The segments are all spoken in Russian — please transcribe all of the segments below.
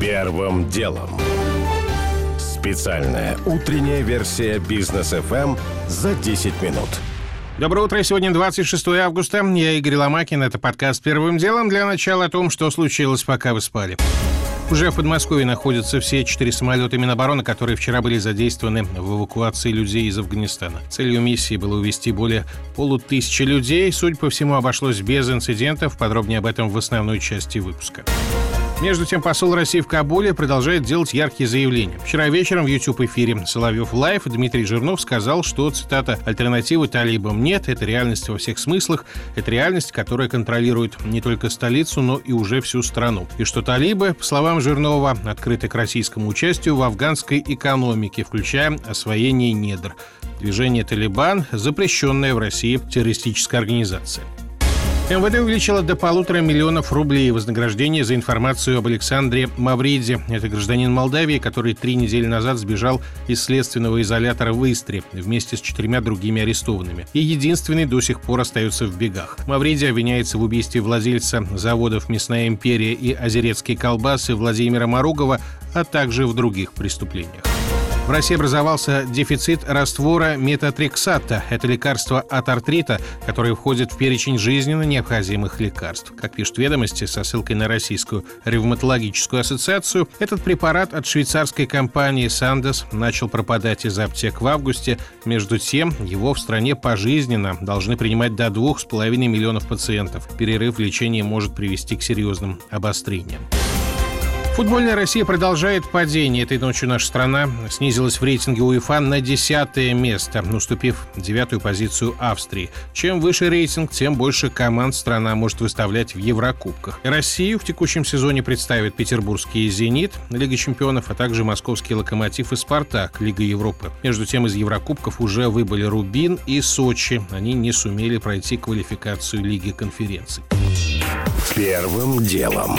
Первым делом. Специальная утренняя версия бизнес FM за 10 минут. Доброе утро. Сегодня 26 августа. Я Игорь Ломакин. Это подкаст «Первым делом». Для начала о том, что случилось, пока вы спали. Уже в Подмосковье находятся все четыре самолета Минобороны, которые вчера были задействованы в эвакуации людей из Афганистана. Целью миссии было увезти более полутысячи людей. Судя по всему, обошлось без инцидентов. Подробнее об этом в основной части выпуска. Между тем, посол России в Кабуле продолжает делать яркие заявления. Вчера вечером в YouTube-эфире «Соловьев Live» Дмитрий Жирнов сказал, что, цитата, «альтернативы талибам нет, это реальность во всех смыслах, это реальность, которая контролирует не только столицу, но и уже всю страну». И что талибы, по словам Жирнова, открыты к российскому участию в афганской экономике, включая освоение недр. Движение «Талибан» — запрещенная в России террористическая организация. МВД увеличило до полутора миллионов рублей вознаграждение за информацию об Александре Мавриде. Это гражданин Молдавии, который три недели назад сбежал из следственного изолятора в Истре вместе с четырьмя другими арестованными. И единственный до сих пор остается в бегах. Мавриди обвиняется в убийстве владельца заводов «Мясная империя» и «Озерецкие колбасы» Владимира Маругова, а также в других преступлениях. В России образовался дефицит раствора метатрексата. Это лекарство от артрита, которое входит в перечень жизненно необходимых лекарств. Как пишут ведомости со ссылкой на Российскую ревматологическую ассоциацию, этот препарат от швейцарской компании Sandoz начал пропадать из аптек в августе. Между тем, его в стране пожизненно должны принимать до 2,5 миллионов пациентов. Перерыв в лечении может привести к серьезным обострениям. Футбольная Россия продолжает падение. Этой ночью наша страна снизилась в рейтинге УЕФА на десятое место, уступив девятую позицию Австрии. Чем выше рейтинг, тем больше команд страна может выставлять в Еврокубках. Россию в текущем сезоне представят петербургский «Зенит», Лига чемпионов, а также московский «Локомотив» и «Спартак», Лига Европы. Между тем, из Еврокубков уже выбыли «Рубин» и «Сочи». Они не сумели пройти квалификацию Лиги конференций. Первым делом.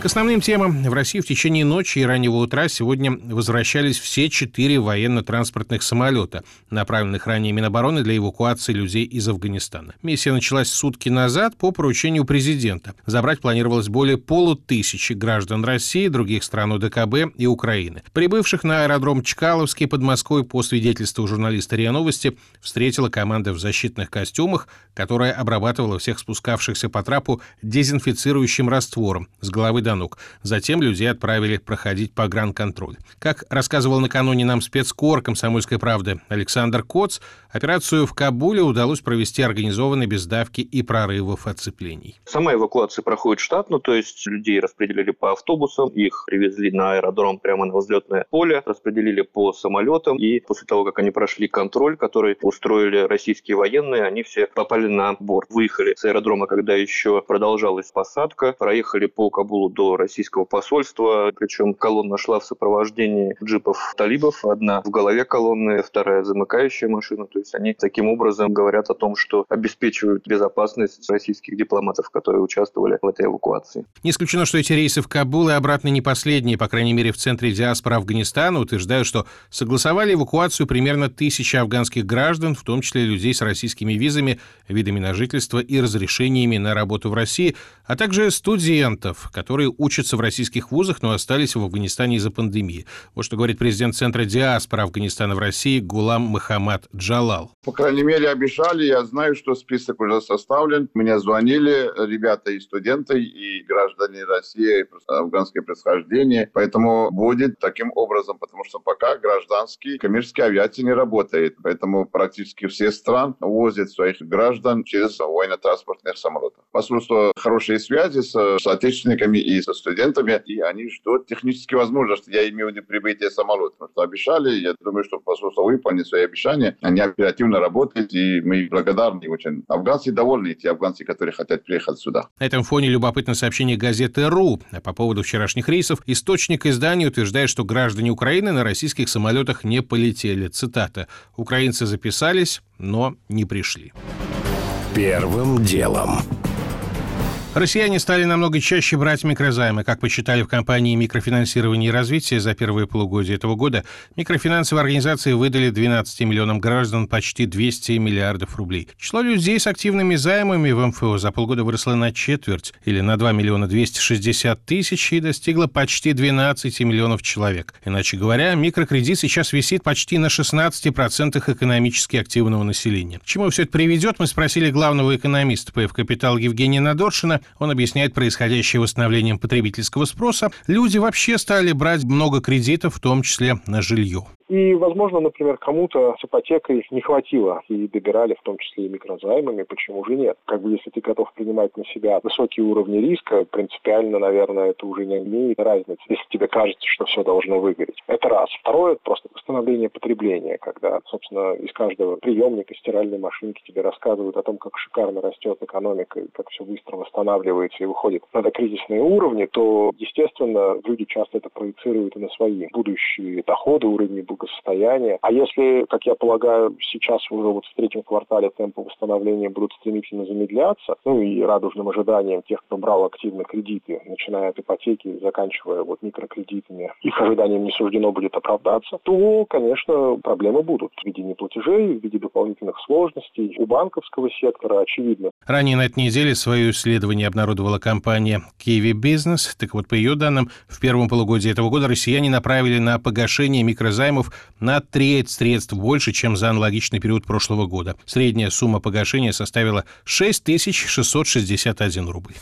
К основным темам. В России в течение ночи и раннего утра сегодня возвращались все четыре военно-транспортных самолета, направленных ранее Минобороны для эвакуации людей из Афганистана. Миссия началась сутки назад по поручению президента. Забрать планировалось более полутысячи граждан России, других стран УДКБ и Украины. Прибывших на аэродром Чкаловский под Москвой по свидетельству журналиста РИА Новости встретила команда в защитных костюмах, которая обрабатывала всех спускавшихся по трапу дезинфицирующим раствором с головы ног. Затем людей отправили проходить погранконтроль. Как рассказывал накануне нам спецкор «Комсомольской правды» Александр Коц, операцию в Кабуле удалось провести организованно без давки и прорывов отцеплений. Сама эвакуация проходит штатно, то есть людей распределили по автобусам, их привезли на аэродром прямо на взлетное поле, распределили по самолетам, и после того, как они прошли контроль, который устроили российские военные, они все попали на борт. Выехали с аэродрома, когда еще продолжалась посадка, проехали по Кабулу до российского посольства, причем колонна шла в сопровождении джипов талибов, одна в голове колонны, вторая замыкающая машина, то есть они таким образом говорят о том, что обеспечивают безопасность российских дипломатов, которые участвовали в этой эвакуации. Не исключено, что эти рейсы в Кабул и обратно не последние, по крайней мере в центре диаспора Афганистана утверждают, что согласовали эвакуацию примерно тысячи афганских граждан, в том числе людей с российскими визами, видами на жительство и разрешениями на работу в России, а также студентов, которые учатся в российских вузах, но остались в Афганистане из-за пандемии. Вот что говорит президент Центра диаспора Афганистана в России Гулам Махамад Джалал. По крайней мере, обещали. Я знаю, что список уже составлен. Мне звонили ребята и студенты, и граждане России, афганское происхождение. Поэтому будет таким образом, потому что пока гражданский коммерческий авиация не работает. Поэтому практически все страны возят своих граждан через военно-транспортных самолетов. Посольство хорошие связи с соотечественниками и со студентами, и они ждут технически возможности, я имею в виду прибытие самолета. Потому что обещали, я думаю, что посольство выполнит свои обещания, они оперативно работают, и мы благодарны очень. Афганцы довольны, те афганцы, которые хотят приехать сюда. На этом фоне любопытно сообщение газеты «РУ». По поводу вчерашних рейсов источник издания утверждает, что граждане Украины на российских самолетах не полетели. Цитата. «Украинцы записались, но не пришли». Первым делом. Россияне стали намного чаще брать микрозаймы. Как посчитали в компании микрофинансирования и развития за первые полугодие этого года, микрофинансовые организации выдали 12 миллионам граждан почти 200 миллиардов рублей. Число людей с активными займами в МФО за полгода выросло на четверть, или на 2 миллиона 260 тысяч, и достигло почти 12 миллионов человек. Иначе говоря, микрокредит сейчас висит почти на 16% экономически активного населения. К чему все это приведет, мы спросили главного экономиста ПФ «Капитал» Евгения Надоршина. Он объясняет происходящее восстановлением потребительского спроса. Люди вообще стали брать много кредитов, в том числе на жилье. И, возможно, например, кому-то с ипотекой не хватило и добирали в том числе и микрозаймами, почему же нет? Как бы если ты готов принимать на себя высокие уровни риска, принципиально, наверное, это уже не имеет разницы, если тебе кажется, что все должно выгореть. Это раз. Второе, просто восстановление потребления, когда, собственно, из каждого приемника, стиральной машинки тебе рассказывают о том, как шикарно растет экономика, и как все быстро восстанавливается и выходит на докризисные уровни, то, естественно, люди часто это проецируют и на свои будущие доходы, уровни благосостояния. А если, как я полагаю, сейчас уже вот в третьем квартале темпы восстановления будут стремительно замедляться, ну и радужным ожиданием тех, кто брал активно кредиты, начиная от ипотеки, заканчивая вот микрокредитами, их ожиданиям не суждено будет оправдаться, то, конечно, проблемы будут в виде неплатежей, в виде дополнительных сложностей. У банковского сектора, очевидно. Ранее на этой неделе свое исследование обнародовала компания Kiwi Business. Так вот, по ее данным, в первом полугодии этого года россияне направили на погашение микрозаймов на треть средств больше, чем за аналогичный период прошлого года. Средняя сумма погашения составила 6661 рубль.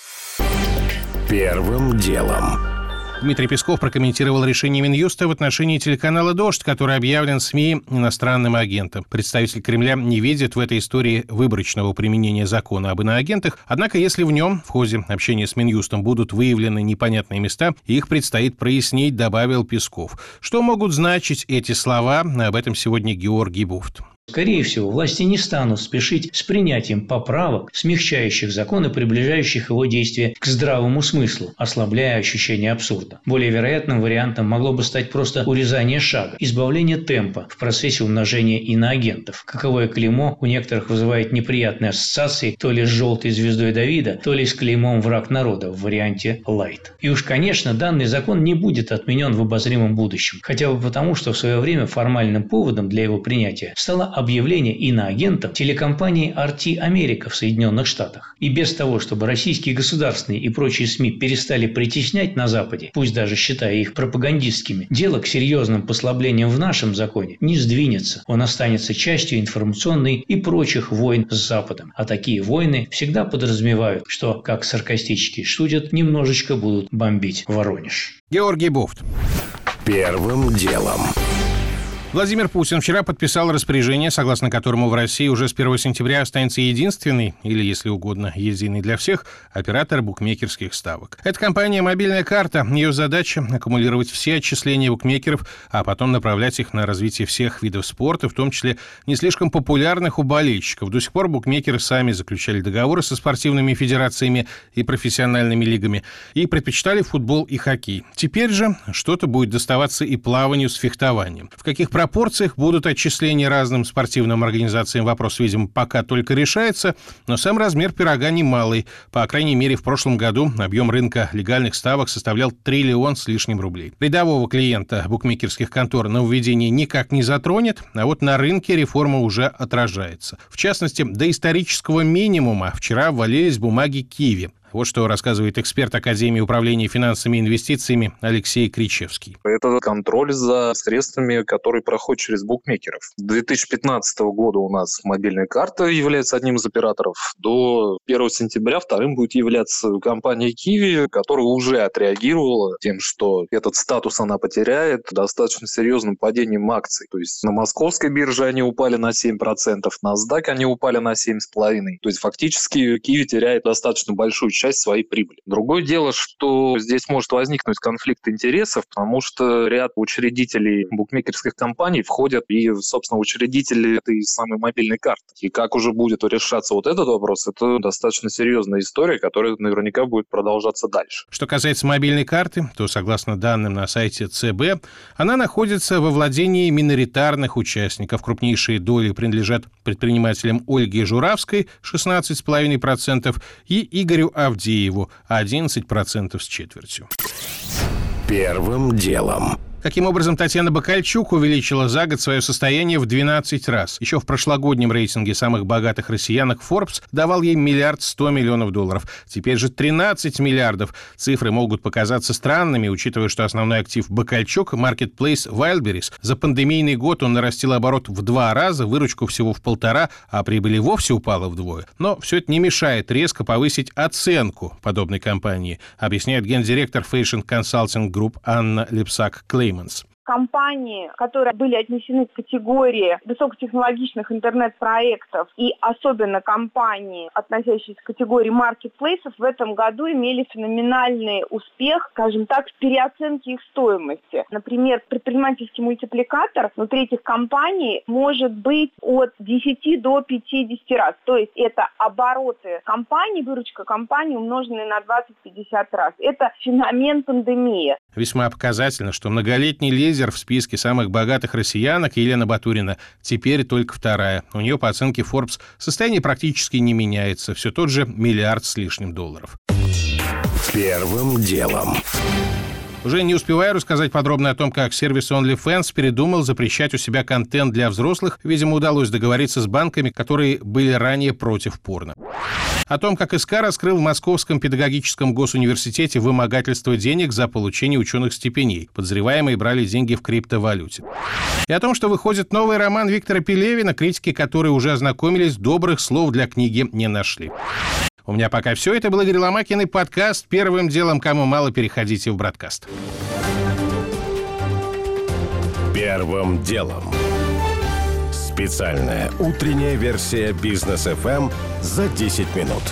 Первым делом. Дмитрий Песков прокомментировал решение Минюста в отношении телеканала «Дождь», который объявлен СМИ иностранным агентом. Представитель Кремля не видит в этой истории выборочного применения закона об иноагентах, однако если в нем в ходе общения с Минюстом будут выявлены непонятные места, их предстоит прояснить, добавил Песков. Что могут значить эти слова? Об этом сегодня Георгий Буфт. Скорее всего, власти не станут спешить с принятием поправок, смягчающих закон и приближающих его действие к здравому смыслу, ослабляя ощущение абсурда. Более вероятным вариантом могло бы стать просто урезание шага, избавление темпа в процессе умножения иноагентов. Каковое клеймо у некоторых вызывает неприятные ассоциации то ли с желтой звездой Давида, то ли с клеймом враг народа в варианте лайт. И уж, конечно, данный закон не будет отменен в обозримом будущем, хотя бы потому, что в свое время формальным поводом для его принятия стало объявление иноагентом телекомпании RT Америка в Соединенных Штатах. И без того, чтобы российские государственные и прочие СМИ перестали притеснять на Западе, пусть даже считая их пропагандистскими, дело к серьезным послаблениям в нашем законе не сдвинется. Он останется частью информационной и прочих войн с Западом. А такие войны всегда подразумевают, что, как саркастически шутят, немножечко будут бомбить Воронеж. Георгий Буфт. Первым делом. Владимир Путин вчера подписал распоряжение, согласно которому в России уже с 1 сентября останется единственный, или, если угодно, единый для всех, оператор букмекерских ставок. Это компания «Мобильная карта». Ее задача – аккумулировать все отчисления букмекеров, а потом направлять их на развитие всех видов спорта, в том числе не слишком популярных у болельщиков. До сих пор букмекеры сами заключали договоры со спортивными федерациями и профессиональными лигами и предпочитали футбол и хоккей. Теперь же что-то будет доставаться и плаванию с фехтованием. В каких пропорциях будут отчисления разным спортивным организациям, вопрос, видимо, пока только решается, но сам размер пирога немалый. По крайней мере, в прошлом году объем рынка легальных ставок составлял триллион с лишним рублей. Рядового клиента букмекерских контор на введение никак не затронет, а вот на рынке реформа уже отражается. В частности, до исторического минимума вчера ввалились бумаги Киви. Вот что рассказывает эксперт Академии управления финансами и инвестициями Алексей Кричевский. Это контроль за средствами, которые проходят через букмекеров. С 2015 года у нас мобильная карта является одним из операторов. До 1 сентября вторым будет являться компания Kiwi, которая уже отреагировала тем, что этот статус она потеряет достаточно серьезным падением акций. То есть на московской бирже они упали на 7%, на NASDAQ они упали на 7,5%. То есть фактически Kiwi теряет достаточно большую часть своей прибыли. Другое дело, что здесь может возникнуть конфликт интересов, потому что ряд учредителей букмекерских компаний входят и, собственно, учредители этой самой мобильной карты. И как уже будет решаться вот этот вопрос, это достаточно серьезная история, которая наверняка будет продолжаться дальше. Что касается мобильной карты, то, согласно данным на сайте ЦБ, она находится во владении миноритарных участников. Крупнейшие доли принадлежат предпринимателям Ольге Журавской 16,5% и Игорю Авдееву 11% с четвертью. Первым делом. Каким образом Татьяна Бакальчук увеличила за год свое состояние в 12 раз? Еще в прошлогоднем рейтинге самых богатых россиянок Forbes давал ей миллиард сто миллионов долларов. Теперь же 13 миллиардов. Цифры могут показаться странными, учитывая, что основной актив Бакальчук – Marketplace Wildberries. За пандемийный год он нарастил оборот в два раза, выручку всего в полтора, а прибыль и вовсе упала вдвое. Но все это не мешает резко повысить оценку подобной компании, объясняет гендиректор Fashion Consulting Group Анна Липсак-Клейм. agreements. Компании, которые были отнесены к категории высокотехнологичных интернет-проектов и особенно компании, относящиеся к категории маркетплейсов, в этом году имели феноменальный успех, скажем так, в переоценке их стоимости. Например, предпринимательский мультипликатор внутри этих компаний может быть от 10 до 50 раз. То есть это обороты компании, выручка компании умноженные на 20-50 раз. Это феномен пандемии. Весьма показательно, что многолетний лидер в списке самых богатых россиянок Елена Батурина теперь только вторая. У нее, по оценке Forbes, состояние практически не меняется. Все тот же миллиард с лишним долларов. Первым делом. Уже не успеваю рассказать подробно о том, как сервис OnlyFans передумал запрещать у себя контент для взрослых. Видимо, удалось договориться с банками, которые были ранее против порно. О том, как СК раскрыл в Московском педагогическом госуниверситете вымогательство денег за получение ученых степеней. Подозреваемые брали деньги в криптовалюте. И о том, что выходит новый роман Виктора Пелевина, критики которые уже ознакомились, добрых слов для книги не нашли. У меня пока все. Это был Игорь Ломакин и подкаст. Первым делом, кому мало, переходите в Бродкаст. Первым делом. Специальная утренняя версия бизнес FM за 10 минут.